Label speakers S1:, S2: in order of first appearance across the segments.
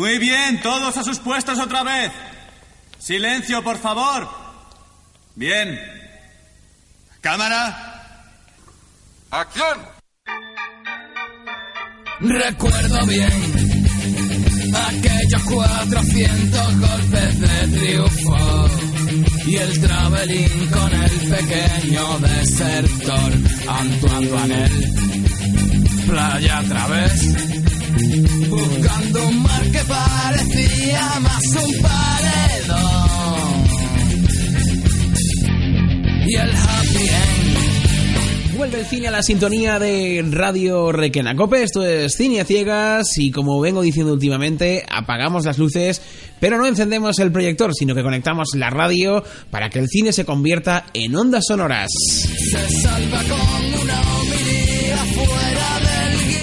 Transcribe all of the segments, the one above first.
S1: Muy bien, todos a sus puestos otra vez. Silencio, por favor. Bien. Cámara.
S2: ¡Acción!
S3: Recuerdo bien aquellos 400 golpes de triunfo y el traveling con el pequeño desertor Antoine Vanel. Playa a través buscando un mar que parecía más un paredón. Y el happy end.
S4: Vuelve el cine a la sintonía de Radio Requena Cope. Esto es Cine a Ciegas y como vengo diciendo últimamente, apagamos las luces, pero no encendemos el proyector, sino que conectamos la radio para que el cine se convierta en ondas sonoras.
S3: Se salva con una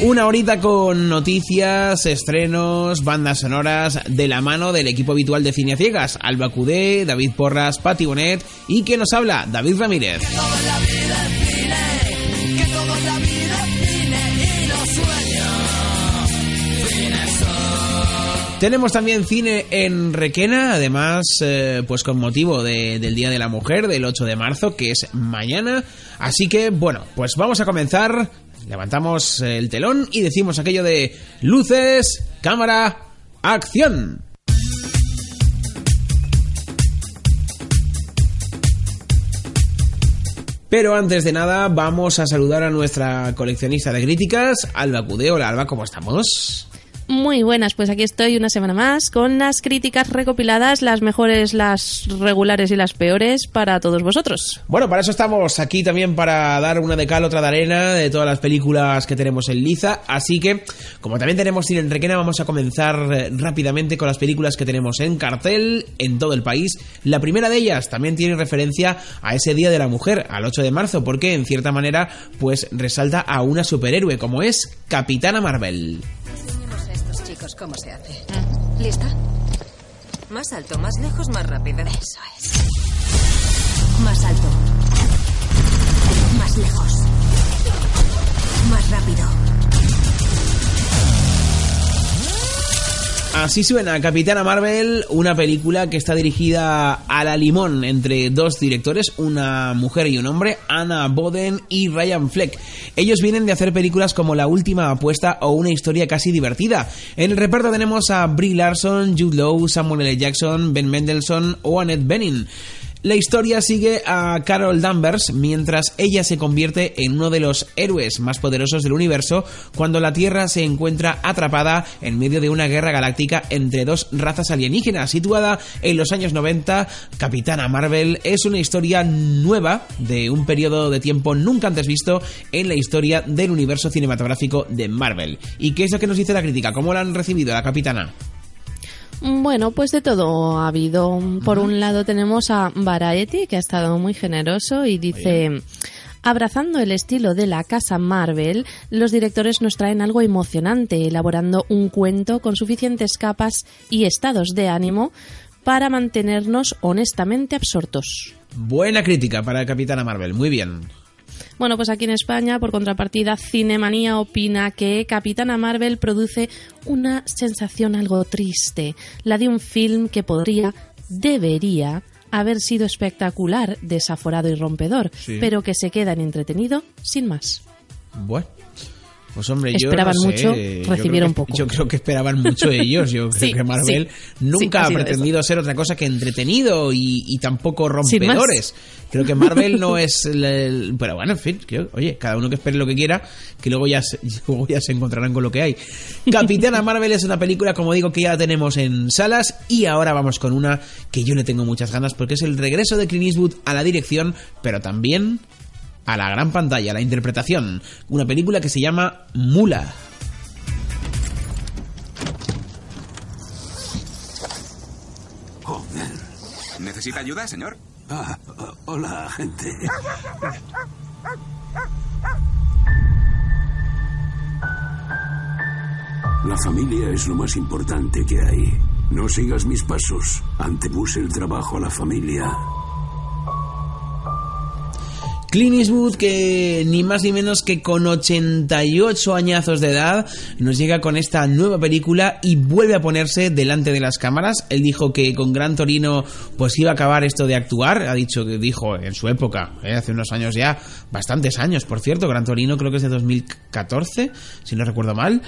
S4: Una horita con noticias, estrenos, bandas sonoras de la mano del equipo habitual de Cine Ciegas, Alba Cudé, David Porras, Pati Bonet y que nos habla, David Ramírez. Tenemos también cine en Requena, además, eh, pues con motivo de- del Día de la Mujer, del 8 de marzo, que es mañana. Así que, bueno, pues vamos a comenzar. Levantamos el telón y decimos aquello de luces, cámara, acción. Pero antes de nada, vamos a saludar a nuestra coleccionista de críticas, Alba Cudeo. Hola, Alba, ¿cómo estamos?
S5: Muy buenas, pues aquí estoy una semana más con las críticas recopiladas, las mejores, las regulares y las peores para todos vosotros.
S4: Bueno, para eso estamos aquí también para dar una de cal, otra de arena de todas las películas que tenemos en Liza. Así que, como también tenemos cine en Requena, vamos a comenzar eh, rápidamente con las películas que tenemos en cartel en todo el país. La primera de ellas también tiene referencia a ese Día de la Mujer, al 8 de marzo, porque en cierta manera, pues resalta a una superhéroe como es Capitana Marvel.
S6: Cómo se hace. ¿Lista? Más alto, más lejos, más rápido. Eso es. Más alto. Más lejos. Más rápido.
S4: Así suena Capitana Marvel, una película que está dirigida a la limón entre dos directores, una mujer y un hombre, Anna Boden y Ryan Fleck. Ellos vienen de hacer películas como La Última Apuesta o Una Historia Casi Divertida. En el reparto tenemos a Brie Larson, Jude Law, Samuel L. Jackson, Ben Mendelsohn o Annette Bening. La historia sigue a Carol Danvers mientras ella se convierte en uno de los héroes más poderosos del universo cuando la Tierra se encuentra atrapada en medio de una guerra galáctica entre dos razas alienígenas. Situada en los años 90, Capitana Marvel es una historia nueva de un periodo de tiempo nunca antes visto en la historia del universo cinematográfico de Marvel. ¿Y qué es lo que nos dice la crítica? ¿Cómo la han recibido la Capitana?
S5: Bueno, pues de todo ha habido. Por un lado tenemos a Variety, que ha estado muy generoso y dice... Abrazando el estilo de la casa Marvel, los directores nos traen algo emocionante, elaborando un cuento con suficientes capas y estados de ánimo para mantenernos honestamente absortos.
S4: Buena crítica para Capitana Marvel, muy bien.
S5: Bueno, pues aquí en España, por contrapartida, Cinemanía opina que Capitana Marvel produce una sensación algo triste, la de un film que podría, debería, haber sido espectacular, desaforado y rompedor,
S4: Sí.
S5: pero que se queda en entretenido sin más.
S4: Bueno. Pues hombre, yo
S5: Esperaban
S4: no sé,
S5: mucho,
S4: yo
S5: recibieron
S4: creo que-
S5: poco.
S4: Yo creo que esperaban mucho ellos. Yo creo que Marvel
S5: sí.
S4: nunca
S5: Sí, ha
S4: pretendido ser otra cosa que entretenido y, y tampoco rompedores. Creo que Marvel no es el, el- pero bueno, en fin, oye, cada uno que espere lo que quiera, que luego ya se, luego ya se encontrarán con lo que hay. Capitana Marvel es una película, como digo, que ya la tenemos en salas y ahora vamos con una que yo le tengo muchas ganas porque es el regreso de Clint Eastwood a la dirección, pero también a la gran pantalla, a la interpretación. Una película que se llama Mula.
S2: Joder. ¿Necesita ayuda, señor?
S7: Ah, hola, gente. La familia es lo más importante que hay. No sigas mis pasos. Antepuse el trabajo a la familia.
S4: Clint Eastwood, que ni más ni menos que con 88 añazos de edad, nos llega con esta nueva película y vuelve a ponerse delante de las cámaras. Él dijo que con Gran Torino pues iba a acabar esto de actuar. Ha dicho que dijo en su época, eh, hace unos años ya, bastantes años, por cierto. Gran Torino creo que es de 2014, si no recuerdo mal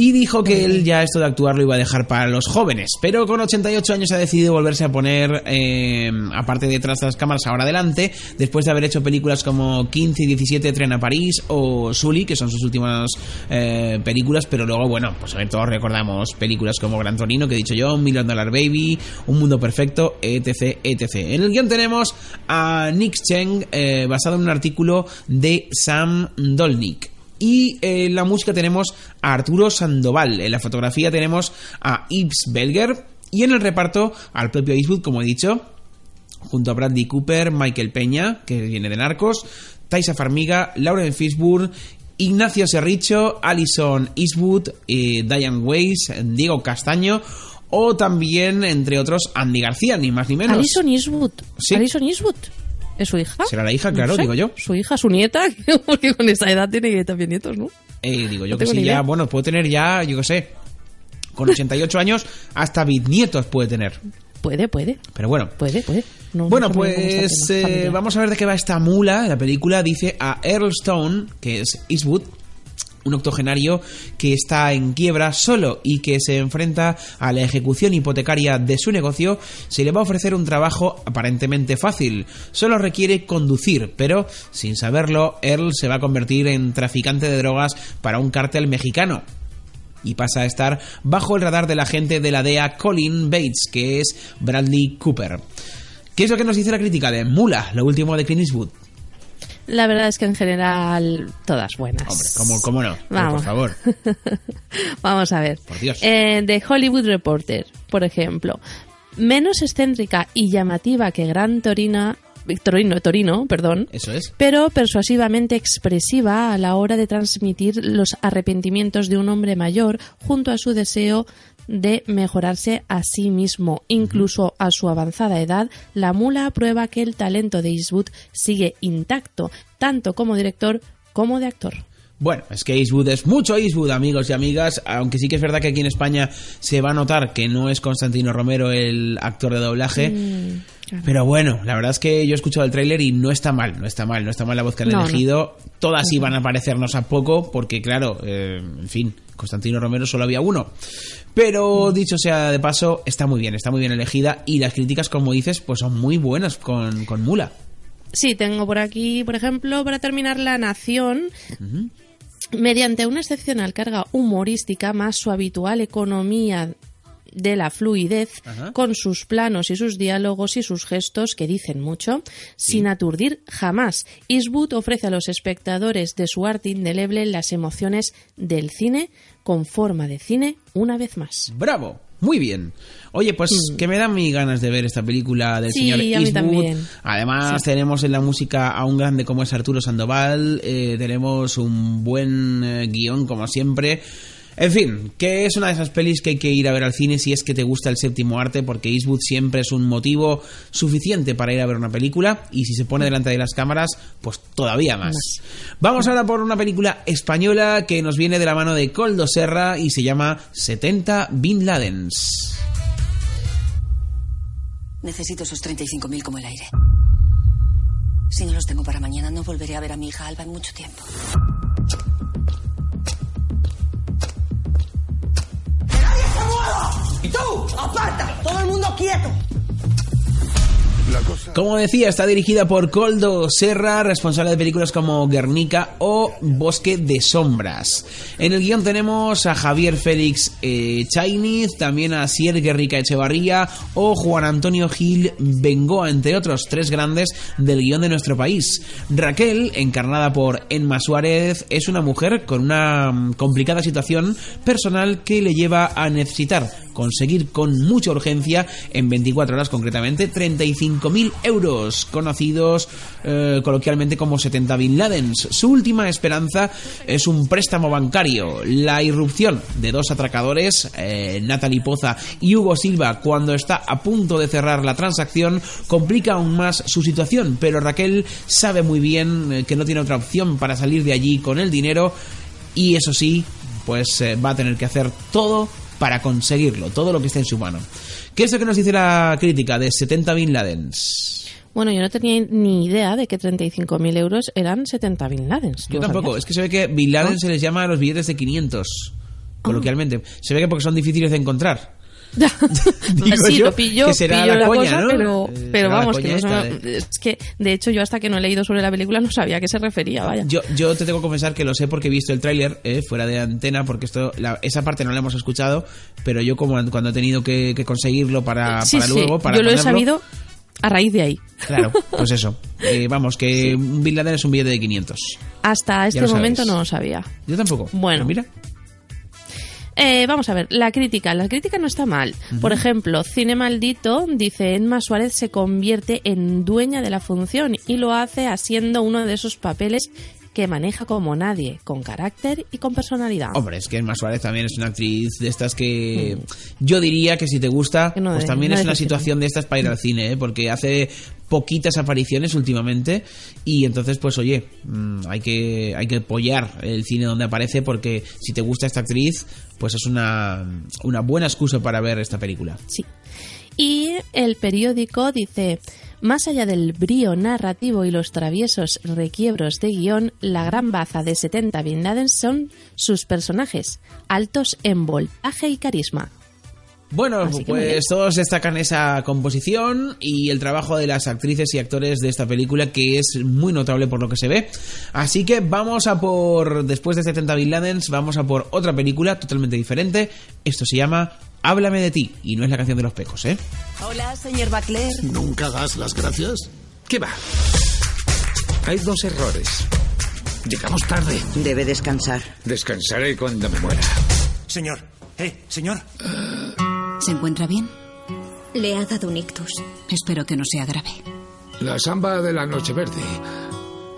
S4: y dijo que él ya esto de actuar lo iba a dejar para los jóvenes, pero con 88 años ha decidido volverse a poner, eh, aparte detrás de las cámaras, ahora adelante, después de haber hecho películas como 15 y 17 Tren a París o Sully, que son sus últimas eh, películas, pero luego, bueno, pues a ver, todos recordamos películas como Gran Torino, que he dicho yo, Million Dollar Baby, Un Mundo Perfecto, etc, etc. En el guion tenemos a Nick Cheng, eh, basado en un artículo de Sam Dolnick. Y en la música tenemos a Arturo Sandoval. En la fotografía tenemos a Yves Belger. Y en el reparto al propio Eastwood, como he dicho, junto a Bradley Cooper, Michael Peña, que viene de Narcos, Taisa Farmiga, Lauren Fishburne, Ignacio Serricho, Alison Eastwood, eh, Diane Weiss, Diego Castaño o también, entre otros, Andy García, ni más ni menos.
S5: Alison Eastwood.
S4: Sí.
S5: Alison Eastwood. ¿Es su hija?
S4: Será la hija, claro,
S5: No sé.
S4: digo yo.
S5: Su hija, su nieta, porque con esa edad tiene también nietos, ¿no?
S4: Eh, digo yo
S5: No
S4: que sí, ya, bueno, puedo tener ya, yo qué sé, con 88 años, hasta bisnietos puede tener.
S5: Puede, puede.
S4: Pero bueno.
S5: Puede, puede. No-
S4: Bueno,
S5: no
S4: pues
S5: tema
S4: eh, vamos a ver de qué va esta mula. La película dice a Earl Stone, que es Eastwood, un octogenario que está en quiebra solo y que se enfrenta a la ejecución hipotecaria de su negocio, se le va a ofrecer un trabajo aparentemente fácil. Solo requiere conducir, pero sin saberlo, Earl se va a convertir en traficante de drogas para un cártel mexicano y pasa a estar bajo el radar del agente de la DEA Colin Bates, que es Bradley Cooper. ¿Qué es lo que nos dice la crítica de Mula, lo último de Clint Eastwood?
S5: La verdad es que en general todas buenas.
S4: Hombre, ¿cómo, cómo no?
S5: Vamos.
S4: por favor.
S5: Vamos a ver.
S4: Por Dios.
S5: Eh, de Hollywood Reporter, por ejemplo. Menos excéntrica y llamativa que Gran Torina, Torino, Torino, perdón,
S4: Eso es.
S5: pero persuasivamente expresiva a la hora de transmitir los arrepentimientos de un hombre mayor junto a su deseo de mejorarse a sí mismo. Incluso a su avanzada edad, la mula prueba que el talento de Eastwood sigue intacto, tanto como director como de actor.
S4: Bueno, es que Eastwood es mucho Eastwood, amigos y amigas, aunque sí que es verdad que aquí en España se va a notar que no es Constantino Romero el actor de doblaje.
S5: Mm,
S4: Pero bueno, la verdad es que yo he escuchado el tráiler y no está mal, no está mal, no está mal la voz que han
S5: No, no.
S4: elegido. Todas iban a parecernos a poco, porque claro, eh, en fin, Constantino Romero solo había uno. Pero dicho sea de paso, está muy bien, está muy bien elegida y las críticas, como dices, pues son muy buenas con, con Mula.
S5: Sí, tengo por aquí, por ejemplo, para terminar, La Nación. Mediante una excepcional carga humorística más su habitual economía de la fluidez,
S4: Ajá.
S5: con sus planos y sus diálogos y sus gestos que dicen mucho, sin aturdir jamás. Eastwood ofrece a los espectadores de su arte indeleble las emociones del cine con forma de cine una vez más.
S4: ¡Bravo! Muy bien. Oye, pues que me dan mis ganas de ver esta película del
S5: Mm. Sí,
S4: señor Eastwood. Además, tenemos en la música a un grande como es Arturo Sandoval. eh, tenemos un buen eh, guion, como siempre. En fin, que es una de esas pelis que hay que ir a ver al cine si es que te gusta el séptimo arte, porque Eastwood siempre es un motivo suficiente para ir a ver una película, y si se pone delante de las cámaras, pues todavía más. Vamos ahora por una película española que nos viene de la mano de Coldo Serra y se llama 70 Bin Ladens.
S8: Necesito esos 35.000 como el aire. Si no los tengo para mañana, no volveré a ver a mi hija Alba en mucho tiempo.
S3: ¡Y tú! ¡Aparta! ¡Todo el mundo quieto!
S4: Como decía, está dirigida por Coldo Serra, responsable de películas como Guernica o Bosque de Sombras. En el guion tenemos a Javier Félix eh, Chainiz, también a Sier Guerrica Echevarría o Juan Antonio Gil Bengoa, entre otros tres grandes del guion de nuestro país. Raquel, encarnada por Enma Suárez, es una mujer con una mm, complicada situación personal que le lleva a necesitar conseguir con mucha urgencia, en 24 horas concretamente, 35.000 euros, conocidos eh, coloquialmente como 70 Bin Ladens. Su última esperanza es un préstamo bancario. La irrupción de dos atracadores, eh, Natalie Poza y Hugo Silva, cuando está a punto de cerrar la transacción, complica aún más su situación, pero Raquel sabe muy bien eh, que no tiene otra opción para salir de allí con el dinero y eso sí, pues va a tener que hacer todo para conseguirlo, todo lo que esté en su mano. ¿Qué es lo que nos dice la crítica de 70 Bin Ladens?
S5: Bueno, yo no tenía ni idea de que 35.000 euros eran 70 Bin Ladens. ¿Tú
S4: Yo tampoco, es que se ve que Bin Laden
S5: ¿No?
S4: se les llama a los billetes de 500, coloquialmente. Se ve que porque son difíciles de encontrar. Digo
S5: sí,
S4: yo
S5: lo pillo,
S4: que será
S5: pillo
S4: la
S5: la,
S4: coña,
S5: cosa,
S4: ¿no?
S5: pero, vamos, que, no
S4: esta
S5: es que de hecho yo hasta que no he leído sobre la película no sabía a qué se refería, vaya.
S4: Yo, yo te tengo que confesar que lo sé porque he visto el tráiler eh, fuera de antena, porque esto la- esa parte no la hemos escuchado, pero yo como cuando he tenido que, que conseguirlo para,
S5: sí,
S4: para
S5: sí,
S4: luego, para
S5: yo lo he sabido a raíz de ahí.
S4: Claro, pues eso. Eh, vamos, que un Bin Laden es un billete de 500.
S5: Hasta este
S4: sabes.
S5: momento no lo sabía.
S4: Yo tampoco.
S5: Bueno.
S4: Mira.
S5: Eh, vamos a ver, la crítica. La crítica no está mal. Por ejemplo, Cine Maldito dice Emma Suárez se convierte en dueña de la función y lo hace haciendo uno de esos papeles que maneja como nadie, con carácter y con personalidad.
S4: Hombre, es que Emma Suárez también es una actriz de estas que yo diría que si te gusta,
S5: Mm. No
S4: pues
S5: de-
S4: también
S5: no
S4: es una situación de estas para ir al cine, ¿eh? porque hace poquitas apariciones últimamente y entonces pues oye, mm, hay que hay que apoyar el cine donde aparece porque si te gusta esta actriz, pues es una una buena excusa para ver esta película.
S5: Sí. Y el periódico dice, más allá del brío narrativo y los traviesos requiebros de guion, la gran baza de 70 Bin Laden son sus personajes, altos en voltaje y carisma.
S4: Bueno, pues todos destacan esa composición y el trabajo de las actrices y actores de esta película que es muy notable por lo que se ve. Así que vamos a por, después de 70 Bin Ladens, vamos a por otra película totalmente diferente. Esto se llama Háblame de ti y no es la canción de los pecos, ¿eh?
S8: Hola, señor Bacler.
S9: ¿Nunca das las gracias?
S10: ¿Qué va? Hay dos errores. Llegamos tarde.
S11: Debe descansar.
S10: Descansaré cuando me muera.
S12: Señor, eh, señor.
S13: ¿Se encuentra bien?
S14: Le ha dado un ictus.
S13: Espero que no sea grave.
S10: La samba de la noche verde.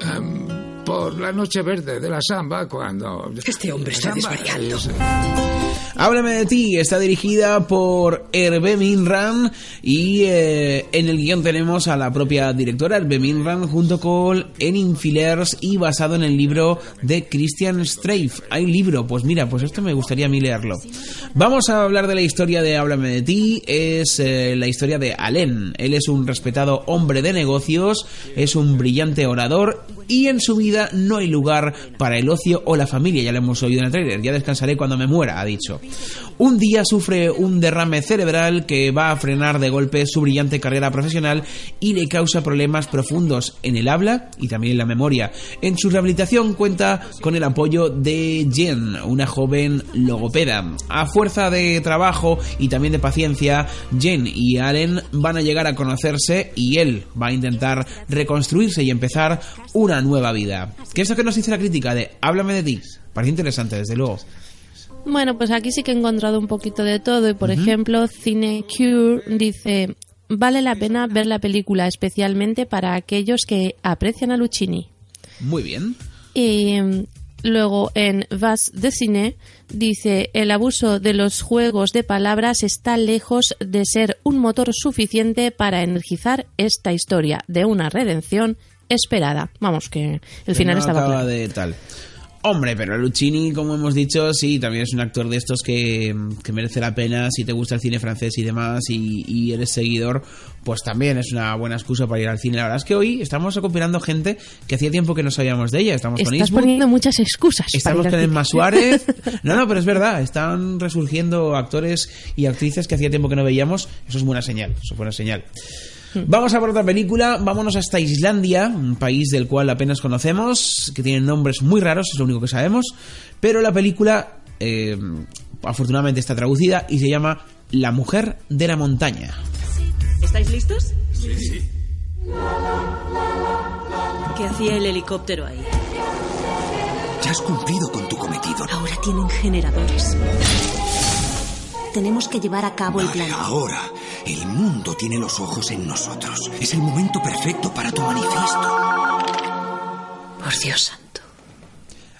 S10: Em, por la noche verde de la samba cuando...
S11: Este hombre está desvariando.
S10: es-
S4: Háblame de ti está dirigida por Hervé Minran y eh, en el guion tenemos a la propia directora Hervé Minran junto con Enin Filers y basado en el libro de Christian Streif. ¿Hay libro? Pues mira, pues esto me gustaría a mí leerlo. Vamos a hablar de la historia de Háblame de ti. Es eh, la historia de Alain. Él es un respetado hombre de negocios, es un brillante orador y en su vida no hay lugar para el ocio o la familia. Ya lo hemos oído en el trailer. Ya descansaré cuando me muera, ha dicho. Un día sufre un derrame cerebral que va a frenar de golpe su brillante carrera profesional y le causa problemas profundos en el habla y también en la memoria. En su rehabilitación cuenta con el apoyo de Jen, una joven logopeda. A fuerza de trabajo y también de paciencia, Jen y Allen van a llegar a conocerse y él va a intentar reconstruirse y empezar una nueva vida. ¿Qué es lo que nos dice la crítica de Háblame de ti? Parece interesante, desde luego.
S5: Bueno, pues aquí sí que he encontrado un poquito de todo y por ejemplo Cine Cure dice vale la pena ver la película especialmente para aquellos que aprecian a Luchini.
S4: Muy bien.
S5: Y mm, luego en Vas de Cine dice el abuso de los juegos de palabras está lejos de ser un motor suficiente para energizar esta historia de una redención esperada. Vamos que el final
S4: no
S5: estaba claro.
S4: de tal. Hombre, pero Lucchini, como hemos dicho, sí, también es un actor de estos que, que merece la pena si te gusta el cine francés y demás y, y eres seguidor, pues también es una buena excusa para ir al cine. La verdad es que hoy estamos recopilando gente que hacía tiempo que no sabíamos de ella. Estamos con
S5: Estás
S4: Eastwood,
S5: poniendo muchas excusas.
S4: Estamos con. Emma Suárez. No, no, pero es verdad. Están resurgiendo actores y actrices que hacía tiempo que no veíamos. Eso es buena señal. Eso es buena señal. Vamos a por otra película. Vámonos hasta Islandia, un país del cual apenas conocemos, que tiene nombres muy raros, es lo único que sabemos. Pero la película, eh, afortunadamente, está traducida y se llama La mujer de la montaña.
S15: ¿Estáis listos?
S2: Sí, sí.
S15: ¿Qué hacía el helicóptero ahí?
S2: Ya has cumplido con tu cometido.
S15: Ahora tienen generadores.
S14: Tenemos que llevar a cabo el plan.
S9: Ahora, el mundo tiene los ojos en nosotros. Es el momento perfecto para tu manifiesto.
S14: Por Dios.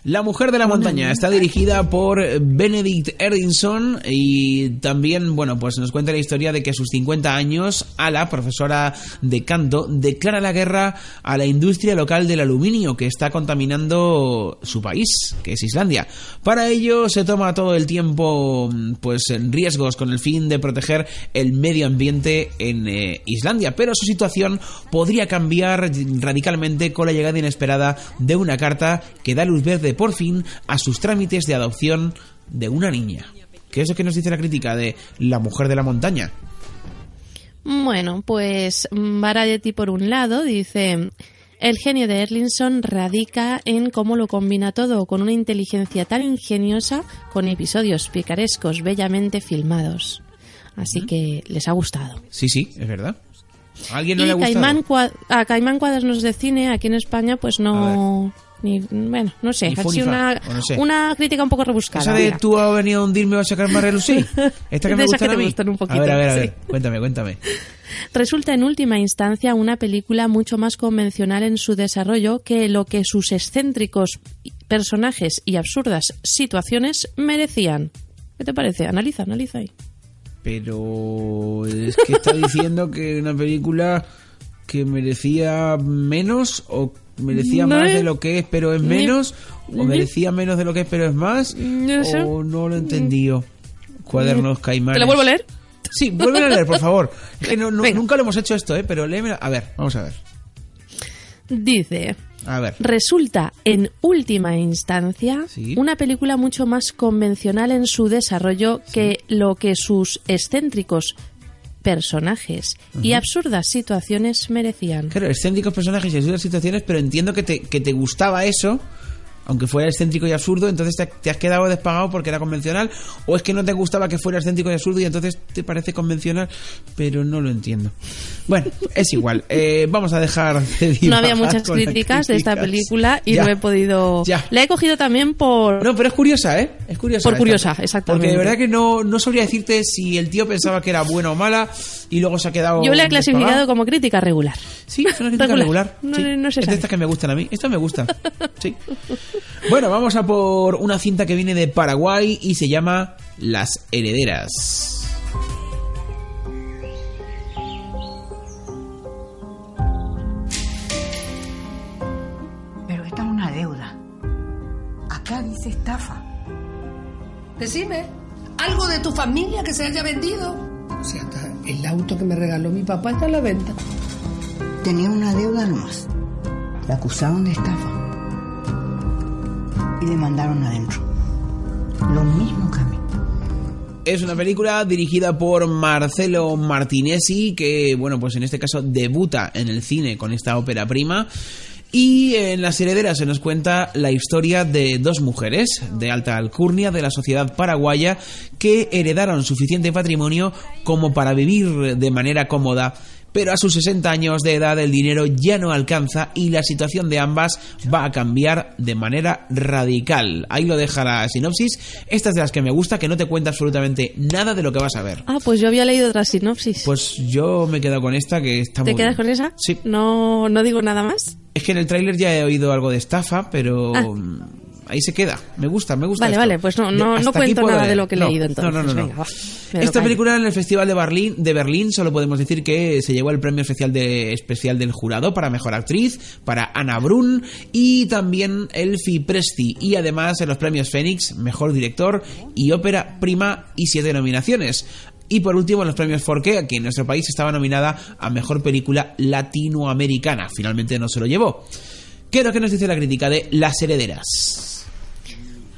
S4: La Mujer de la Montaña está dirigida por Benedict Erdinson y también, bueno, pues nos cuenta la historia de que a sus 50 años, Ala, profesora de canto, declara la guerra a la industria local del aluminio que está contaminando su país, que es Islandia. Para ello se toma todo el tiempo, pues, en riesgos con el fin de proteger el medio ambiente en eh, Islandia, pero su situación podría cambiar radicalmente con la llegada inesperada de una carta que da luz verde por fin a sus trámites de adopción de una niña. ¿Qué es lo que nos dice la crítica de La mujer de la montaña?
S5: Bueno, pues Variety por un lado dice... El genio de Erlinson radica en cómo lo combina todo con una inteligencia tan ingeniosa con episodios picarescos bellamente filmados. Así que les ha gustado.
S4: Sí, sí, es verdad. ¿A alguien no
S5: y
S4: le ha gustado?
S5: Caimán, a Caimán Cuadernos de Cine aquí en España pues no... Ni, bueno, no sé,
S4: fa,
S5: una,
S4: no sé.
S5: una crítica un poco rebuscada.
S4: ¿Esa de
S5: mira.
S4: tú has venido a hundirme o a sacarme a relucir? Esta que
S5: De
S4: me gusta a mí.
S5: gustan un poquito,
S4: a ver, a ver, a ver.
S5: sí.
S4: Cuéntame, cuéntame.
S5: Resulta en última instancia una película mucho más convencional en su desarrollo que lo que sus excéntricos personajes y absurdas situaciones merecían. ¿Qué te parece? Analiza, analiza ahí.
S4: Pero es que está diciendo que una película que merecía menos o merecía
S5: No
S4: más de lo que es pero es menos o merecía menos de lo que es pero es más
S5: No sé.
S4: o no lo he entendido. Cuadernos Caimanes.
S5: ¿Te lo vuelvo a leer?
S4: Sí, vuelve a leer, por favor. Es que no, no- nunca lo hemos hecho esto, ¿eh? Pero léemelo. A ver, vamos a ver.
S5: Dice,
S4: A ver.
S5: resulta en última instancia
S4: Sí.
S5: una película mucho más convencional en su desarrollo que lo que sus excéntricos personajes y
S4: Ujú.
S5: absurdas situaciones merecían.
S4: Claro, excéntricos personajes y absurdas situaciones, pero entiendo que te, que te gustaba eso, aunque fuera excéntrico y absurdo, entonces te, te has quedado despagado porque era convencional, o es que no te gustaba que fuera excéntrico y absurdo y entonces te parece convencional, pero no lo entiendo. Bueno, es igual, eh, vamos a dejar de
S5: No había muchas críticas de esta película y
S4: Ya.
S5: no he podido...
S4: Ya.
S5: La he cogido también por...
S4: No, pero es curiosa, ¿eh? Es curiosa.
S5: Por
S4: esta.
S5: curiosa, exactamente.
S4: Porque de verdad que no, no sabría decirte si el tío pensaba que era buena o mala y luego se ha quedado...
S5: Yo la he
S4: despagado.
S5: clasificado como crítica regular.
S4: Sí, es una crítica regular.
S5: No,
S4: sí.
S5: no se
S4: es de estas que me gustan a mí. Esto me gusta. Sí. Bueno, vamos a por una cinta que viene de Paraguay y se llama Las Herederas.
S11: Pero esta es una deuda. Acá dice estafa.
S16: Decime, ¿algo de tu familia que se haya vendido? O sea, hasta el auto que me regaló mi papá está a la venta.
S11: Tenía una deuda nomás. La acusaron de estafa. Y le mandaron adentro. Lo mismo que a mí.
S4: Es una película dirigida por Marcelo Martinesi, que, bueno, pues en este caso debuta en el cine con esta ópera prima. Y en Las Herederas se nos cuenta la historia de dos mujeres de alta alcurnia de la sociedad paraguaya que heredaron suficiente patrimonio como para vivir de manera cómoda. Pero a sus 60 años de edad el dinero ya no alcanza y la situación de ambas va a cambiar de manera radical. Ahí lo deja la sinopsis. Esta es de las que me gusta, que no te cuenta absolutamente nada de lo que vas a ver.
S5: Ah, pues yo había leído otra sinopsis.
S4: Pues yo me he quedado con esta que está
S5: ¿Te
S4: muy
S5: quedas
S4: bien.
S5: con esa?
S4: Sí.
S5: No, no digo nada más.
S4: Es que en el tráiler ya he oído algo de estafa, pero
S5: Ah.
S4: Ahí se queda. Me gusta, me gusta
S5: Vale,
S4: esto.
S5: vale, pues no, no, no cuento nada de lo que he
S4: No,
S5: leído entonces.
S4: No, no, no.
S5: Venga, va,
S4: Esta película en el Festival de Berlín, de Berlín solo podemos decir que se llevó el premio especial, de, especial del jurado para Mejor Actriz, para Ana Brun y también Elfie Presti. Y además en los premios Fénix, Mejor Director y Ópera Prima y siete nominaciones. Y por último, en los premios Forqué, aquí en nuestro país estaba nominada a Mejor Película Latinoamericana. Finalmente no se lo llevó. ¿Qué es lo que nos dice la crítica de Las Herederas?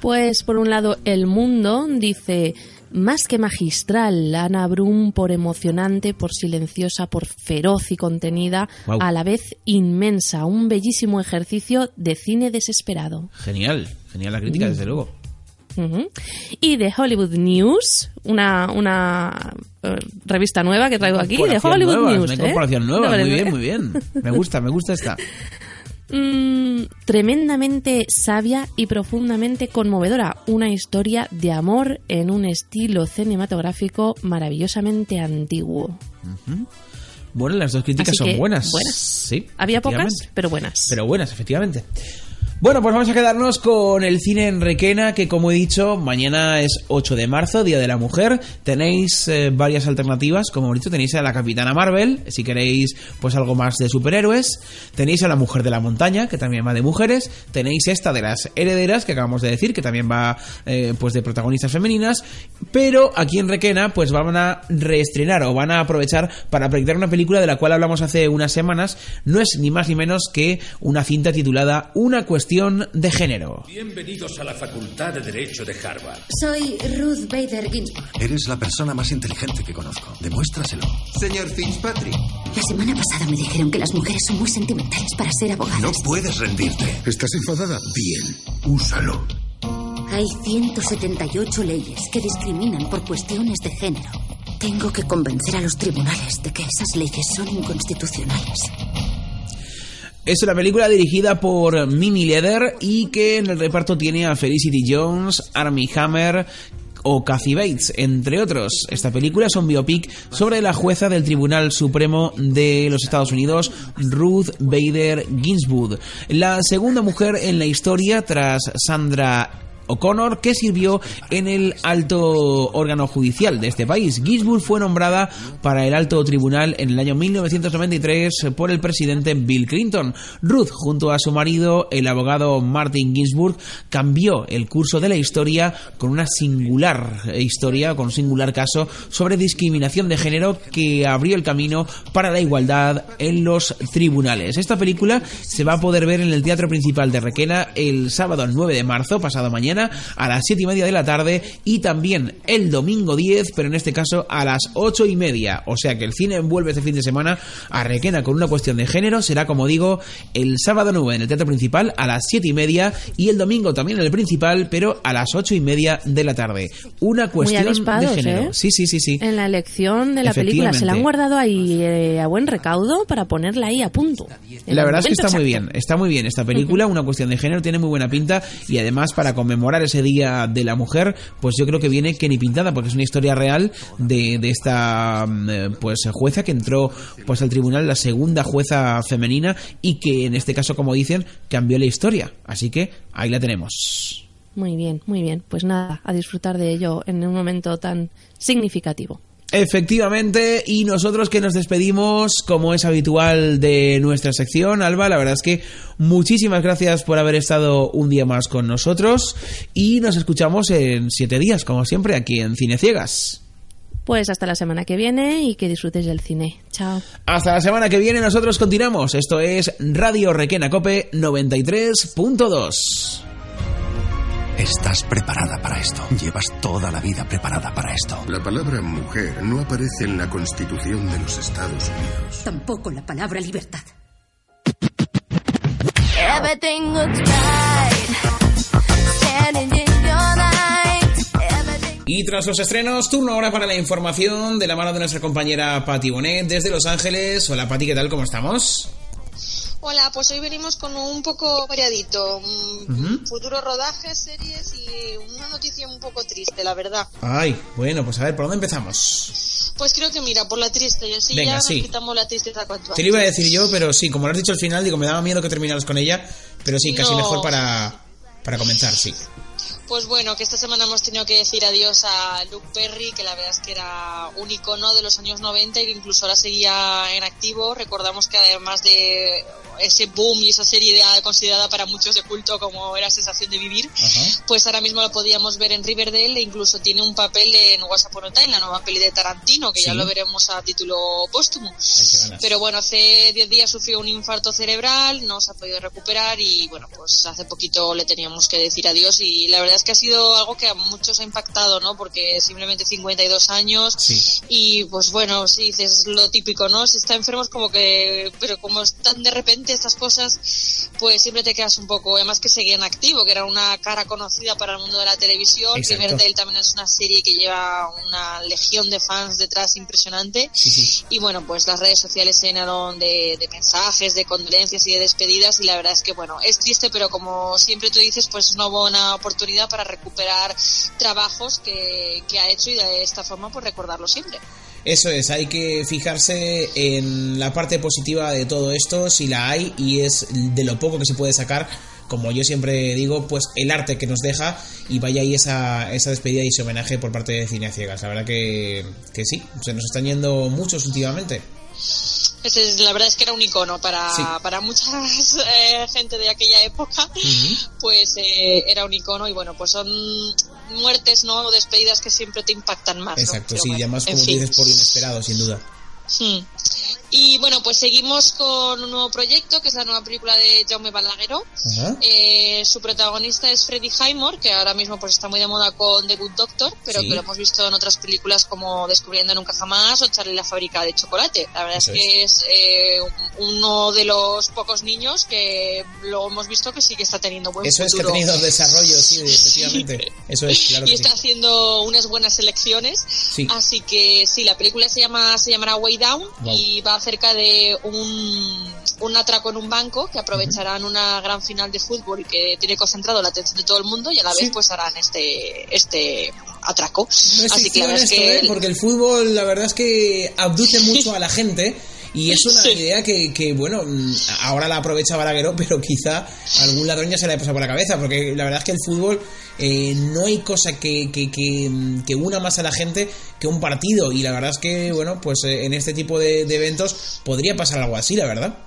S5: Pues por un lado, El Mundo dice. Más que magistral, Ana Brum por emocionante, por silenciosa, por feroz y contenida, a la vez inmensa, un bellísimo ejercicio de cine desesperado.
S4: Genial, genial la crítica,
S5: Mm.
S4: desde luego.
S5: Y de Hollywood News, una, una eh, revista nueva que traigo aquí, de Hollywood
S4: nueva,
S5: News.
S4: Una
S5: ¿eh?
S4: incorporación nueva,
S5: ¿Te
S4: muy bien, muy bien. Me gusta, me gusta esta.
S5: mm, tremendamente sabia y profundamente conmovedora. Una historia de amor en un estilo cinematográfico maravillosamente antiguo.
S4: Bueno, las dos críticas
S5: Así
S4: son buenas.
S5: buenas.
S4: Sí.
S5: Había pocas, pero buenas.
S4: Pero buenas, efectivamente. Bueno, pues vamos a quedarnos con el cine en Requena, que como he dicho, mañana es 8 de marzo, Día de la Mujer. Tenéis eh, varias alternativas, como he dicho, tenéis a la Capitana Marvel, si queréis pues algo más de superhéroes. Tenéis a la Mujer de la Montaña, que también va de mujeres. Tenéis esta de las herederas, que acabamos de decir, que también va eh, pues de protagonistas femeninas. Pero aquí en Requena, pues van a reestrenar o van a aprovechar para proyectar una película de la cual hablamos hace unas semanas. No es ni más ni menos que una cinta titulada Una de género.
S17: Bienvenidos a la Facultad de Derecho de Harvard.
S14: Soy Ruth Bader Ginsburg.
S18: Eres la persona más inteligente que conozco. Demuéstraselo.
S19: Señor Fitzpatrick.
S14: La semana pasada me dijeron que las mujeres son muy sentimentales para ser abogadas.
S18: No puedes rendirte.
S19: ¿Estás enfadada? Bien, úsalo.
S14: Hay 178 leyes que discriminan por cuestiones de género. Tengo que convencer a los tribunales de que esas leyes son inconstitucionales.
S4: Es una película dirigida por Mimi Leder y que en el reparto tiene a Felicity Jones, Armie Hammer o Kathy Bates, entre otros. Esta película es un biopic sobre la jueza del Tribunal Supremo de los Estados Unidos, Ruth Bader Ginsburg, la segunda mujer en la historia tras Sandra O'Connor, que sirvió en el alto órgano judicial de este país. Ginsburg fue nombrada para el alto tribunal en el año 1993 por el presidente Bill Clinton. Ruth, junto a su marido, el abogado Martin Ginsburg, cambió el curso de la historia con una singular historia, con un singular caso sobre discriminación de género que abrió el camino para la igualdad en los tribunales. Esta película se va a poder ver en el Teatro Principal de Requena el sábado 9 de marzo, pasado mañana a las 7 y media de la tarde y también el domingo 10, pero en este caso a las 8 y media. O sea que el cine envuelve este fin de semana a Requena con una cuestión de género. Será, como digo, el sábado 9 en el Teatro Principal a las 7 y media y el domingo también en el Principal, pero a las 8 y media de la tarde. Una cuestión de género.
S5: ¿eh?
S4: Sí, sí, sí, sí.
S5: En la elección de la película se la han guardado ahí eh, a buen recaudo para ponerla ahí a punto.
S4: La verdad es que está muy bien, está muy bien esta película, una cuestión de género, tiene muy buena pinta y además para conmemorar ese Día de la Mujer, pues yo creo que viene que ni pintada porque es una historia real de, de esta mm, eh, pues jueza que entró pues al tribunal, la segunda jueza femenina y que en este caso, como dicen, cambió la historia. Así que ahí la tenemos.
S5: Muy bien, muy bien. Pues nada, a disfrutar de ello en un momento tan significativo.
S4: Efectivamente, y nosotros que nos despedimos, como es habitual de nuestra sección, Alba, la verdad es que muchísimas gracias por haber estado un día más con nosotros y nos escuchamos en siete días, como siempre, aquí en Cine Ciegas.
S5: Pues hasta la semana que viene y que disfrutes del cine. Chao.
S4: Hasta la semana que viene nosotros continuamos. Esto es Radio Requena Cope 93.2.
S18: Estás preparada para esto. Llevas toda la vida preparada para esto.
S19: La palabra mujer no aparece en la Constitución de los Estados Unidos.
S14: Tampoco la palabra libertad.
S4: Y tras los estrenos, turno ahora para la información de la mano de nuestra compañera Patti Bonet desde Los Ángeles. Hola Patti, ¿qué tal? ¿Cómo estamos?
S20: Hola, pues hoy venimos con un poco variadito. mm,
S4: Ujú.
S20: Futuros rodajes, series y una noticia un poco triste, la verdad.
S4: Ay, bueno, pues a ver, ¿por dónde empezamos?
S20: Pues creo que mira, por la triste, y así
S4: Venga,
S20: ya
S4: sí.
S20: nos quitamos la tristeza cuanto
S4: Te lo iba a decir yo, pero sí, como lo has dicho al final, digo, me daba miedo que terminaras con ella, pero sí, casi
S20: No.
S4: mejor para, para comenzar, sí.
S20: Pues bueno, que esta semana hemos tenido que decir adiós a Luke Perry, que la verdad es que era un icono de los años 90 y que incluso ahora seguía en activo. Recordamos que además de ese boom y esa serie de- considerada para muchos de culto como era Sensación de Vivir, pues ahora mismo lo podíamos ver en Riverdale e incluso tiene un papel en WhatsApp on Time, la nueva peli de Tarantino, que ya lo veremos a título póstumo. Pero bueno, hace 10 días sufrió un infarto cerebral, no se ha podido recuperar y bueno, pues hace poquito le teníamos que decir adiós y la verdad es que ha sido algo que a muchos ha impactado, ¿no? Porque simplemente 52 años y pues bueno, sí, dices lo típico, ¿no? Si está enfermo es como que, pero como están de repente estas cosas, pues siempre te quedas un poco, además que seguía en activo, que era una cara conocida para el mundo de la televisión,
S4: Exacto.
S20: Riverdale también es una serie que lleva una legión de fans detrás impresionante y bueno, pues las redes sociales se llenaron de, de mensajes, de condolencias y de despedidas y la verdad es que bueno, es triste, pero como siempre tú dices, pues es una buena oportunidad para recuperar trabajos que, ha hecho y de esta forma pues recordarlo siempre.
S4: Eso es, hay que fijarse en la parte positiva de todo esto, si la hay, y es de lo poco que se puede sacar, como yo siempre digo, pues el arte que nos deja y vaya ahí esa, esa despedida y ese homenaje por parte de Cine Ciegas. La verdad que, que sí, se nos están yendo muchos últimamente.
S20: Ese es, la verdad es que era un icono para,
S4: Sí.
S20: para mucha eh, gente de aquella época, pues eh, era un icono y bueno, pues son muertes, ¿no? O despedidas que siempre te impactan más.
S4: Exacto, sí,
S20: bueno,
S4: y además
S20: en
S4: como dices por inesperado, sin duda.
S20: Hmm. Y bueno, pues seguimos con un nuevo proyecto, que es la nueva película de Jaume Balagueró. Eh, su protagonista es Freddie Highmore, que ahora mismo pues está muy de moda con The Good Doctor, pero
S4: Sí.
S20: que lo hemos visto en otras películas como Descubriendo Nunca Jamás o Charlie la fábrica de chocolate. La verdad
S4: Eso
S20: es que es eh, uno de los pocos niños que lo hemos visto que sí que está teniendo buen
S4: Eso es que ha tenido desarrollo, sí, efectivamente. Eso es, claro
S20: y
S4: sí.
S20: está haciendo unas buenas selecciones.
S4: Sí.
S20: Así que sí, la película se llama se llamará Way Down
S4: Wow.
S20: Y va acerca de un, un atraco en un banco que aprovecharán una gran final de fútbol y que tiene concentrado la atención de todo el mundo y a la vez pues harán este este atraco.
S4: No
S20: Así que la
S4: esto,
S20: que
S4: ¿eh? porque el fútbol la verdad es que abduce mucho a la gente y es una idea que, que, bueno, mm, ahora la aprovecha Balagueró, pero quizá algún ladrón ya se le ha pasado por la cabeza, porque la verdad es que el fútbol eh, no hay cosa que, que, que, mm, que una más a la gente que un partido y la verdad es que, bueno, pues eh, en este tipo de, de eventos podría pasar algo así, la verdad.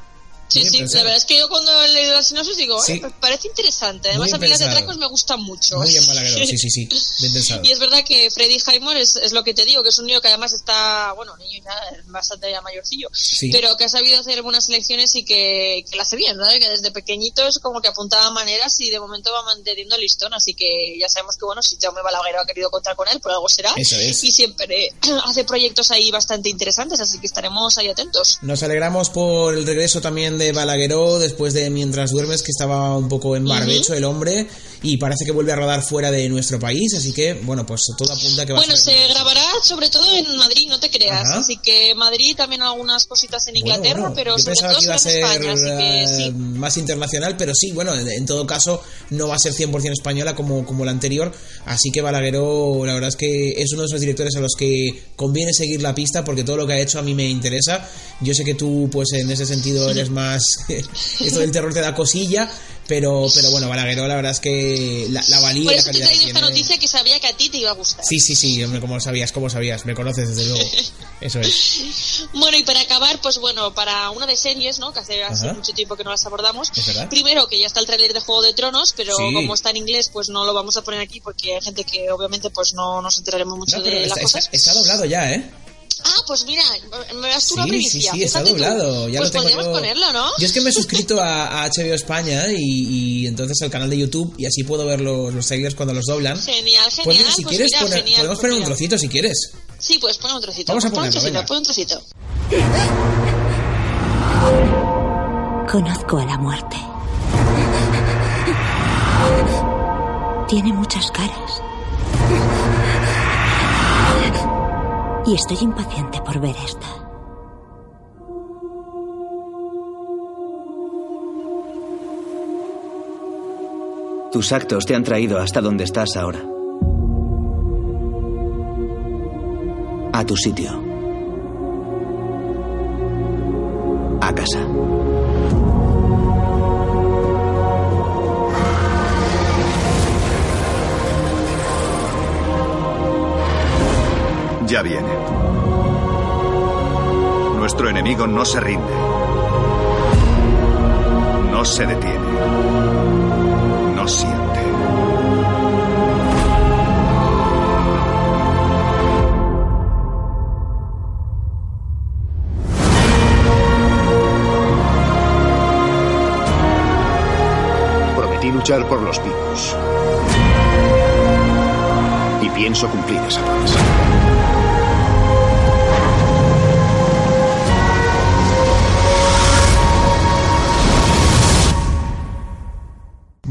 S20: Sí, sí,
S4: pensado.
S20: la verdad es que yo cuando he leído la sinopsis digo,
S4: Sí.
S20: "Eh, parece interesante. Además, a mí las de atracos me gustan mucho.
S4: Muy Balagueró, sí, sí, sí, bien pensado.
S20: Y es verdad que Freddy Highmore es, es lo que te digo, que es un niño que además está, bueno, niño ya bastante ya mayorcillo,
S4: Sí.
S20: pero que ha sabido hacer buenas selecciones y que, que la hace bien, ¿no? Que desde pequeñito es como que apuntaba maneras y de momento va manteniendo listón, así que ya sabemos que, bueno, si Jaume Balagueró ha querido contar con él, por algo será.
S4: Eso es.
S20: Y siempre hace proyectos ahí bastante interesantes, así que estaremos ahí atentos.
S4: Nos alegramos por el regreso también de Balagueró después de Mientras duermes, que estaba un poco en barbecho el hombre y parece que vuelve a rodar fuera de nuestro país, así que bueno, pues todo apunta que va
S20: Bueno,
S4: a ser...
S20: se grabará sobre todo en Madrid, no te creas.
S4: Ajá.
S20: Así que Madrid también algunas cositas en Inglaterra,
S4: Bueno,
S20: pero
S4: yo
S20: sobre todo
S4: que iba a ser
S20: España, así que
S4: eh,
S20: sí.
S4: más internacional, pero sí, bueno, en en todo caso no va a ser 100% española como, como la anterior, así que Balagueró la verdad es que es uno de esos directores a los que conviene seguir la pista porque todo lo que ha hecho a mí me interesa. Yo sé que tú pues en ese sentido eres más esto del terror te da cosilla, pero pero bueno, Balagueró la verdad es que la, la valía
S20: Por
S4: y la
S20: eso te he
S4: calidad
S20: traído esta noticia que sabía que a ti te iba a gustar.
S4: Sí, sí, sí, hombre, como sabías, como sabías, me conoces desde luego. Eso es.
S20: Bueno, y para acabar, pues bueno, para una de series, ¿no? Que hace, hace mucho tiempo que no las abordamos.
S4: Es verdad.
S20: Primero, que ya está el tráiler de Juego de Tronos, pero
S4: Sí.
S20: como está en inglés, pues no lo vamos a poner aquí porque hay gente que obviamente pues no nos enteraremos mucho
S4: No,
S20: de las
S4: está,
S20: cosas.
S4: está- está doblado ya, ¿eh?
S20: Ah, pues mira, me das tú una
S4: Sí, sí,
S20: primicia.
S4: sí, está doblado. Ya
S20: pues
S4: lo tengo
S20: podríamos
S4: yo.
S20: ponerlo, ¿no?
S4: Yo es que me he suscrito a, a HBO España y, y entonces al canal de YouTube y así puedo ver los, los trailers cuando los doblan.
S20: Genial, genial.
S4: Pues mira, si quieres,
S20: mira,
S4: poner-
S20: genial,
S4: podemos
S20: pues
S4: poner un trocito si quieres.
S20: Sí, pues pon un trocito.
S4: Vamos a
S20: Pon un
S4: ponerlo,
S20: trocito, pon un trocito.
S14: Conozco a la muerte. Tiene muchas caras. Y estoy impaciente por ver esta.
S21: Tus actos te han traído hasta donde estás ahora. A tu sitio. A casa.
S22: Ya viene. Nuestro enemigo no se rinde. No se detiene. No siente.
S23: Prometí luchar por los picos.
S24: pienso cumplir esa promesa.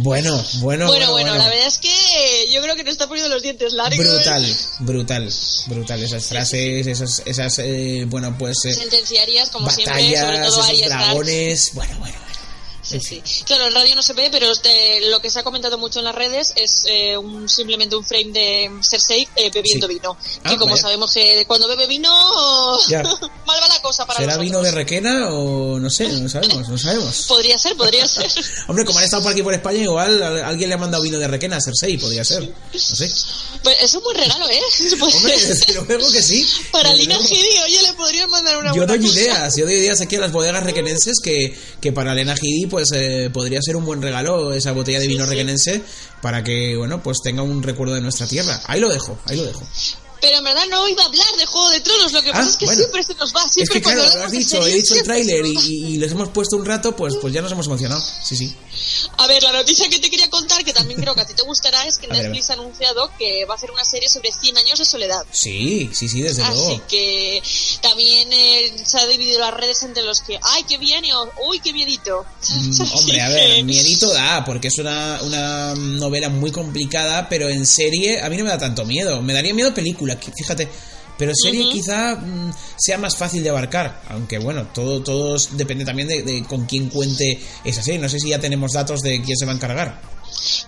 S4: Bueno, bueno,
S20: Bueno, bueno, la verdad es que yo creo que nos está poniendo los dientes largos.
S4: Brutal, brutal, brutal. Esas frases, esas, esas eh, bueno, pues eh,
S20: Sentenciarias, como siempre, sobre
S4: batallas,
S20: todo
S4: esos dragones. Bueno, bueno.
S20: Sí, sí. Claro, en radio no se ve, pero este, lo que se ha comentado mucho en las redes es eh, un, simplemente un frame de Cersei eh, bebiendo
S4: Sí.
S20: vino.
S4: Ah,
S20: que como
S4: vaya.
S20: sabemos que cuando bebe vino,
S4: Ya.
S20: mal va la cosa para
S4: ¿Será
S20: nosotros.
S4: vino de requena o no sé? No sabemos, no sabemos.
S20: Podría ser, podría ser.
S4: Hombre, como han estado por aquí por España, igual alguien le ha mandado vino de requena a Cersei, podría ser. No sé.
S20: Pues es un buen regalo, ¿eh?
S4: Hombre, desde luego que sí.
S20: Para Lina. Gidi, oye, le podrían mandar una
S4: Yo doy
S20: cosa.
S4: ideas, yo doy ideas aquí a las bodegas requenenses que, que para Elena Gidi pues eh, podría ser un buen regalo esa botella de vino requenense para que, bueno, pues tenga un recuerdo de nuestra tierra. Ahí lo dejo, ahí lo dejo.
S20: Pero en verdad no iba a hablar de Juego de Tronos, lo que pasa
S4: Ah,
S20: es que
S4: bueno.
S20: siempre se nos va,
S4: Es
S20: siempre
S4: que claro, lo has dicho, he dicho el tráiler y- y les hemos puesto un rato, pues, pues ya nos hemos emocionado. Sí, sí.
S20: A ver, la noticia que te quería contar, que también creo que a ti te gustará, es que. Netflix ha anunciado que va a hacer una serie sobre 100 años de soledad.
S4: Sí, sí, sí, desde
S20: Así
S4: luego.
S20: que también eh, se ha dividido las redes entre los que, ¡ay, qué bien! y ¡uy, qué miedito!
S4: Mm, Hombre, a ver, miedito da, porque es una, una novela muy complicada, pero en serie a mí no me da tanto miedo. Me daría miedo película, fíjate. Pero serie quizá mm, sea más fácil de abarcar, aunque bueno, todo, todo depende también de, de con quién cuente esa serie. No sé si ya tenemos datos de quién se va a encargar.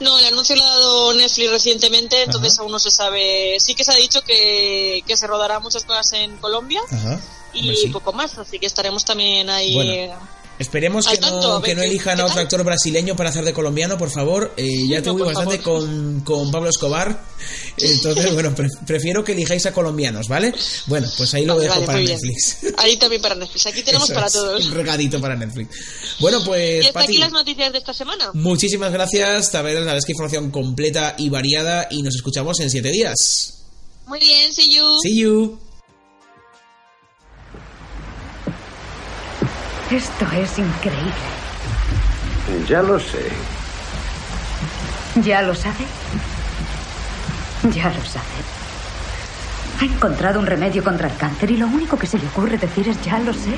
S20: No, el anuncio lo ha dado Netflix recientemente, entonces aún no se sabe. Sí que se ha dicho que, que se rodará muchas cosas en Colombia
S4: Ajá.
S20: y
S4: sí.
S20: poco más, así que estaremos también ahí.
S4: Bueno. Esperemos que no,
S20: tanto,
S4: que no elijan a otro
S20: tal.
S4: actor brasileño para hacer de colombiano, por favor. Eh, ya
S20: No,
S4: tuve bastante con, con Pablo Escobar. Entonces, bueno, pre- prefiero que elijáis a colombianos, ¿vale? Bueno, pues ahí lo
S20: Vale,
S4: dejo
S20: vale,
S4: para
S20: bien.
S4: Netflix.
S20: Ahí también para Netflix. Aquí tenemos
S4: Eso
S20: para todos.
S4: Un regadito para Netflix. Bueno,
S20: Y
S4: pues,
S20: hasta aquí las noticias de esta semana.
S4: muchísimas gracias. A ver, la es que información completa y variada. Y nos escuchamos en siete días.
S20: Muy bien, see you.
S4: See you.
S25: Esto es increíble.
S19: Ya lo sé.
S25: ¿Ya lo sabe? Ya lo sabe. Ha encontrado un remedio contra el cáncer y lo único que se le ocurre decir es ya lo sé.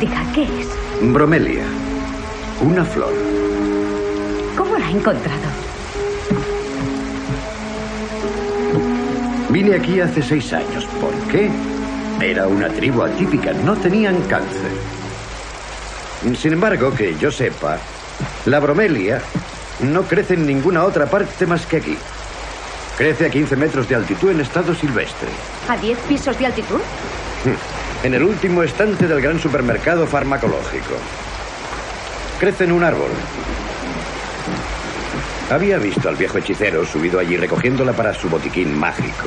S25: Diga, ¿qué es?
S19: Bromelia. Una flor.
S25: ¿Cómo la ha encontrado?
S19: Vine aquí hace seis años. ¿Por qué? Era una tribu atípica. No tenían cáncer. Sin embargo, que yo sepa, la bromelia no crece en ninguna otra parte más que aquí. Crece a 15 metros de altitud en estado silvestre.
S25: ¿A 10 pisos de altitud?
S19: En el último estante del gran supermercado farmacológico. Crece en un árbol. Había visto al viejo hechicero subido allí recogiéndola para su botiquín mágico.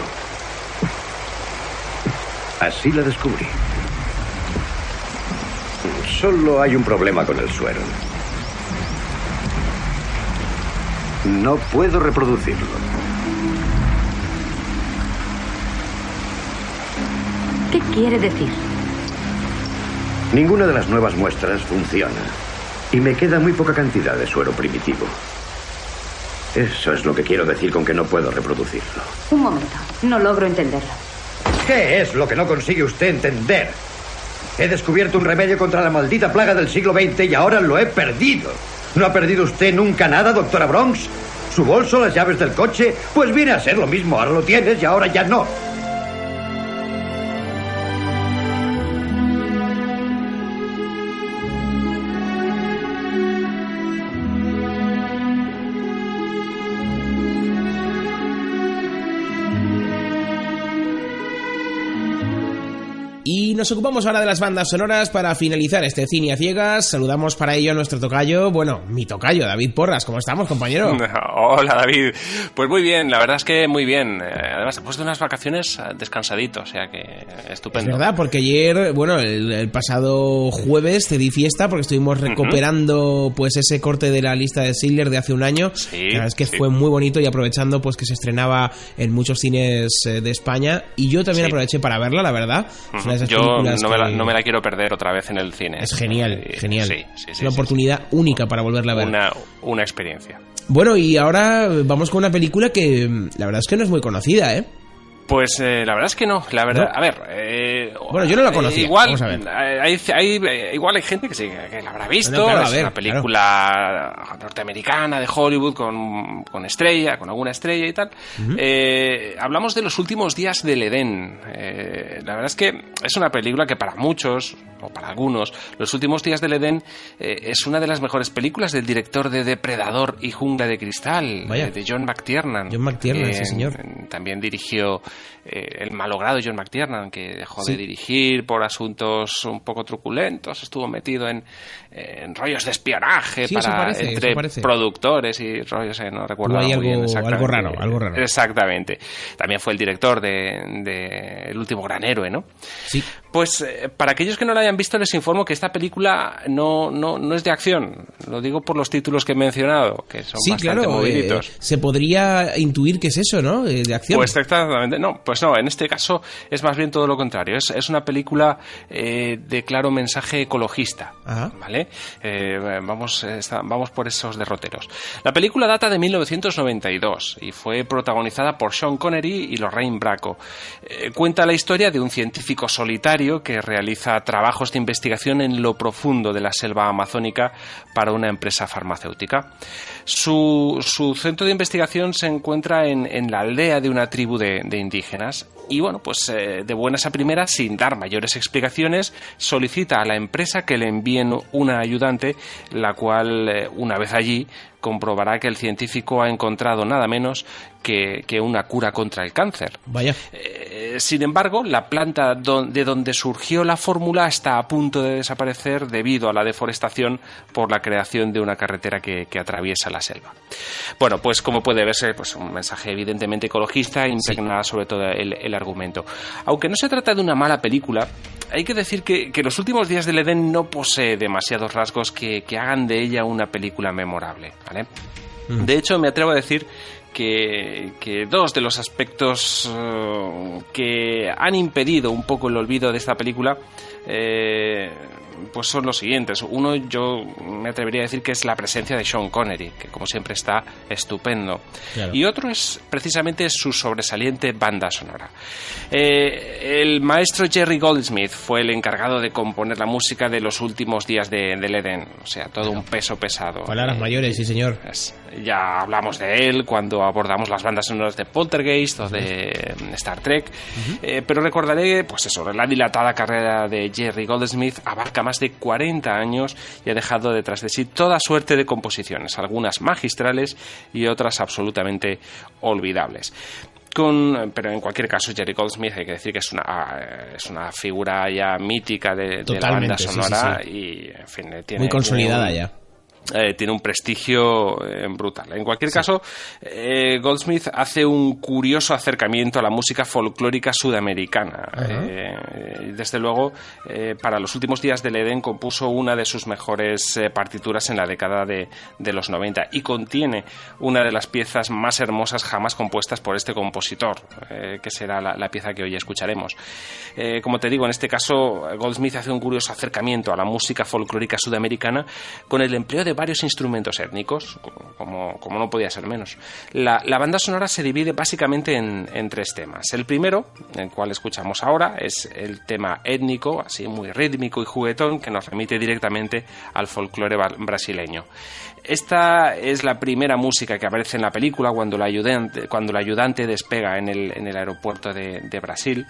S19: Así la descubrí. Solo hay un problema con el suero. No puedo reproducirlo.
S25: ¿Qué quiere decir?
S19: Ninguna de las nuevas muestras funciona. Y me queda muy poca cantidad de suero primitivo. Eso es lo que quiero decir con que no puedo reproducirlo.
S25: Un momento, no logro entenderlo.
S19: ¿Qué es lo que no consigue usted entender? He descubierto un remedio contra la maldita plaga del siglo XX y ahora lo he perdido. ¿No ha perdido usted nunca nada, doctora Bronx? ¿Su bolso, las llaves del coche? Pues viene a ser lo mismo. Ahora lo tienes y ahora ya no.
S4: Nos ocupamos ahora de las bandas sonoras para finalizar este cine a ciegas. Saludamos para ello a nuestro tocayo, bueno, mi tocayo, David Porras. ¿Cómo estamos, compañero?
S23: Hola David, pues muy bien, la verdad es que muy bien. Eh, Además, he puesto unas vacaciones eh, descansadito, o sea que
S4: Es
S23: estupendo.
S4: verdad, porque ayer, bueno, el, el pasado jueves te di fiesta porque estuvimos recuperando pues ese corte de la lista de Sidler de hace un año.
S23: Sí,
S4: la verdad es que
S23: sí.
S4: fue muy bonito y aprovechando pues que se estrenaba en muchos cines eh, de España y yo también
S23: Sí.
S4: aproveché para verla, la verdad. Es una de esas
S23: Yo no me, la,
S4: que-
S23: no me la quiero perder otra vez en el cine.
S4: Es genial, genial.
S23: Sí, sí,
S4: es una oportunidad única para volverla a ver.
S23: Una, una experiencia.
S4: Bueno, y ahora vamos con una película que mm, la verdad es que no es muy conocida, ¿eh?
S23: Pues eh, la verdad es que no, la verdad.
S4: ¿No?
S23: A ver, eh,
S4: Bueno, yo no la
S23: eh,
S4: conocía,
S23: igual,
S4: vamos a ver.
S23: eh, Hay, hay- eh, igual hay gente que sí, que la habrá visto.
S4: No, claro,
S23: es
S4: ver,
S23: una película norteamericana de Hollywood con, con estrella, con alguna estrella y tal. Eh, hablamos de los últimos días del Edén. La verdad es que es una película que para muchos, o para algunos, Los últimos días del Edén es una de las mejores películas del director de Depredador y Jungla de Cristal,
S4: Vaya.
S23: de John McTiernan.
S4: John McTiernan, sí, señor.
S23: También dirigió eh, el malogrado John McTiernan, que dejó
S4: Sí.
S23: de dirigir por asuntos un poco truculentos, estuvo metido en, en rollos de espionaje
S4: Sí,
S23: para
S4: parece,
S23: entre productores y rollos, eh, no recuerdo muy bien
S4: algo-
S23: exactamente.
S4: algo raro, algo raro.
S23: Exactamente. También fue el director de, de El último gran héroe, ¿no?
S4: Sí.
S23: Pues eh, para aquellos que no la hayan visto les informo que esta película no, no, no es de acción. Lo digo por los títulos que he mencionado, que son
S4: Sí,
S23: bastante
S4: claro. eh,
S23: moviditos.
S4: se podría intuir que es eso, ¿no? Eh, de acción.
S23: Pues exactamente, no, pues no, en este caso es más bien todo lo contrario. Es, es una película eh, de claro mensaje ecologista.
S4: Ajá.
S23: ¿Vale? Eh, vamos, eh, está- vamos por esos derroteros. La película data de 1992 y fue protagonizada por Sean Connery y Lorraine Bracco. Eh, cuenta la historia de un científico solitario que realiza trabajos de investigación en lo profundo de la selva amazónica para una empresa farmacéutica. Su, su centro de investigación se encuentra en, en la aldea de una tribu de, de indígenas y bueno, pues eh, de buenas a primeras, sin dar mayores explicaciones, solicita a la empresa que le envíen una ayudante, la cual, eh, una vez allí, comprobará que el científico ha encontrado nada menos que, que una cura contra el cáncer.
S4: Vaya.
S23: Eh, sin embargo, la planta don- de donde surgió la fórmula está a punto de desaparecer debido a la deforestación por la creación de una carretera que, que atraviesa la selva. Bueno, pues como puede verse, pues un mensaje evidentemente ecologista impregna sobre todo el, el argumento. Aunque no se trata de una mala película, hay que decir que, que Los últimos días del Edén no posee demasiados rasgos que, que hagan de ella una película memorable. ¿vale? De hecho, me atrevo a decir que, que dos de los aspectos eh, que han impedido un poco el olvido de esta película eh, pues son los siguientes. Uno, yo me atrevería a decir que es la presencia de Sean Connery, que como siempre está estupendo.
S4: Claro.
S23: Y otro es precisamente su sobresaliente banda sonora. Eh, el maestro Jerry Goldsmith fue el encargado de componer la música de los últimos días de, del Edén, o sea, todo un peso pesado.
S4: Palabras mayores, sí, señor.
S23: Es- ya hablamos de él cuando abordamos las bandas sonoras de Poltergeist o de Star Trek, Eh, pero recordaré, pues eso, la dilatada carrera de Jerry Goldsmith abarca más de 40 años y ha dejado detrás de sí toda suerte de composiciones, algunas magistrales y otras absolutamente olvidables. Con, pero en cualquier caso, Jerry Goldsmith hay que decir que es una, ah, es una figura ya mítica de, de la banda
S4: sí, sí,
S23: sonora
S4: sí.
S23: y, en fin, eh, tiene
S4: Muy consolidada
S23: un-
S4: ya.
S23: Eh, tiene un prestigio eh, brutal. En cualquier caso, eh, Goldsmith hace un curioso acercamiento a la música folclórica sudamericana. Desde luego, para los últimos días del Edén compuso una de sus mejores partituras en la década de, de los 90 y contiene una de las piezas más hermosas jamás compuestas por este compositor, que será la, la pieza que hoy escucharemos. Como te digo, en este caso, Goldsmith hace un curioso acercamiento a la música folclórica sudamericana con el empleo de varios instrumentos étnicos, como, como no podía ser menos. La, la banda sonora se divide básicamente en, en tres temas. El primero, el cual escuchamos ahora, es el tema étnico, así muy rítmico y juguetón, que nos remite directamente al folclore brasileño. Esta es la primera música que aparece en la película cuando la ayudante, cuando la ayudante despega en el, en el aeropuerto de Brasil.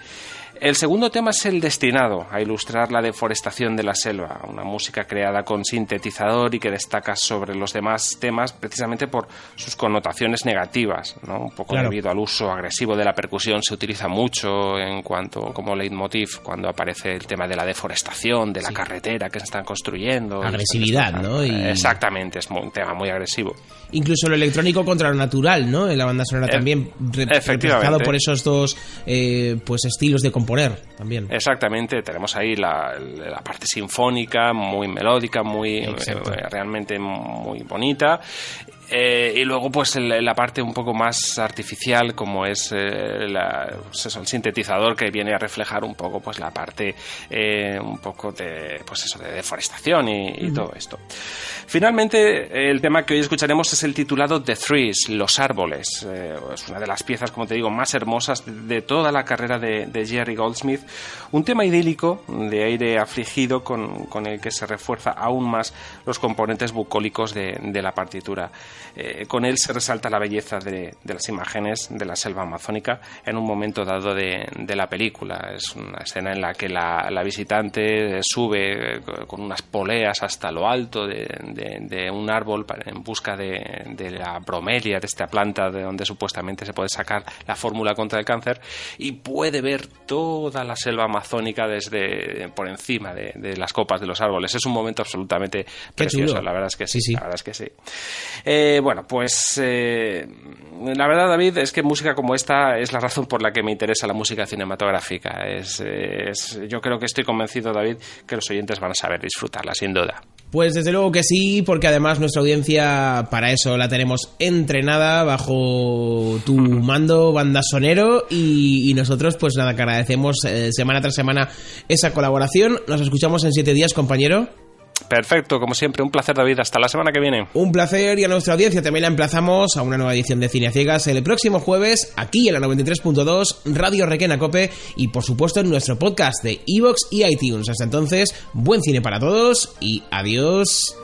S23: El segundo tema es el destinado a ilustrar la deforestación de la selva, una música creada con sintetizador y que destaca sobre los demás temas precisamente por sus connotaciones negativas, ¿no? un poco
S4: Claro.
S23: debido al uso agresivo de la percusión se utiliza mucho en cuanto como leitmotiv cuando aparece el tema de la deforestación, de la carretera que se están construyendo.
S4: Agresividad, ¿no? Y-
S23: Exactamente, es un tema muy agresivo.
S4: Incluso lo electrónico contra lo natural, ¿no? En la banda sonora
S23: Eh,
S4: también, representado por esos dos eh, pues estilos de componer también.
S23: Exactamente, tenemos ahí la, la parte sinfónica, muy melódica, muy
S4: Exacto.
S23: eh, realmente muy bonita. Eh, y luego, pues, el- la parte un poco más artificial, como es eh, la- pues el sintetizador que viene a reflejar un poco, pues, la parte eh, un poco de, pues eso, de deforestación y, todo esto. Finalmente, el tema que hoy escucharemos es el titulado The Trees, Los Árboles. Es una de las piezas, como te digo, más hermosas de toda la carrera de, de Jerry Goldsmith. Un tema idílico, de aire afligido, con, con el que se refuerza aún más los componentes bucólicos de, de la partitura. Eh, con él se resalta la belleza de, de las imágenes de la selva amazónica en un momento dado de, de la película. Es una escena en la que la, la visitante sube eh, con unas poleas hasta lo alto de, un árbol en busca de, la bromelia, de esta planta de donde supuestamente se puede sacar la fórmula contra el cáncer, y puede ver toda la selva amazónica desde por encima de, las copas de los árboles. Es un momento absolutamente precioso,
S4: chulo.
S23: la verdad es que sí, la verdad es que sí. Eh, bueno, pues eh, la verdad, David, es que música como esta es la razón por la que me interesa la música cinematográfica. Es, es- yo creo que estoy convencido, David, que los oyentes van a saber disfrutarla, sin duda.
S4: Pues desde luego que sí, porque además nuestra audiencia para eso la tenemos entrenada bajo tu mando banda sonero y, y nosotros pues nada, que agradecemos eh, semana tras semana esa colaboración. Nos escuchamos en siete días, compañero.
S23: Perfecto, como siempre, un placer, David. Hasta la semana que viene.
S4: Un placer y a nuestra audiencia también la emplazamos a una nueva edición de Cine Ciegas el próximo jueves aquí en la 93.2 Radio Requena Cope y por supuesto en nuestro podcast de Evox y iTunes. Hasta entonces, buen cine para todos y adiós.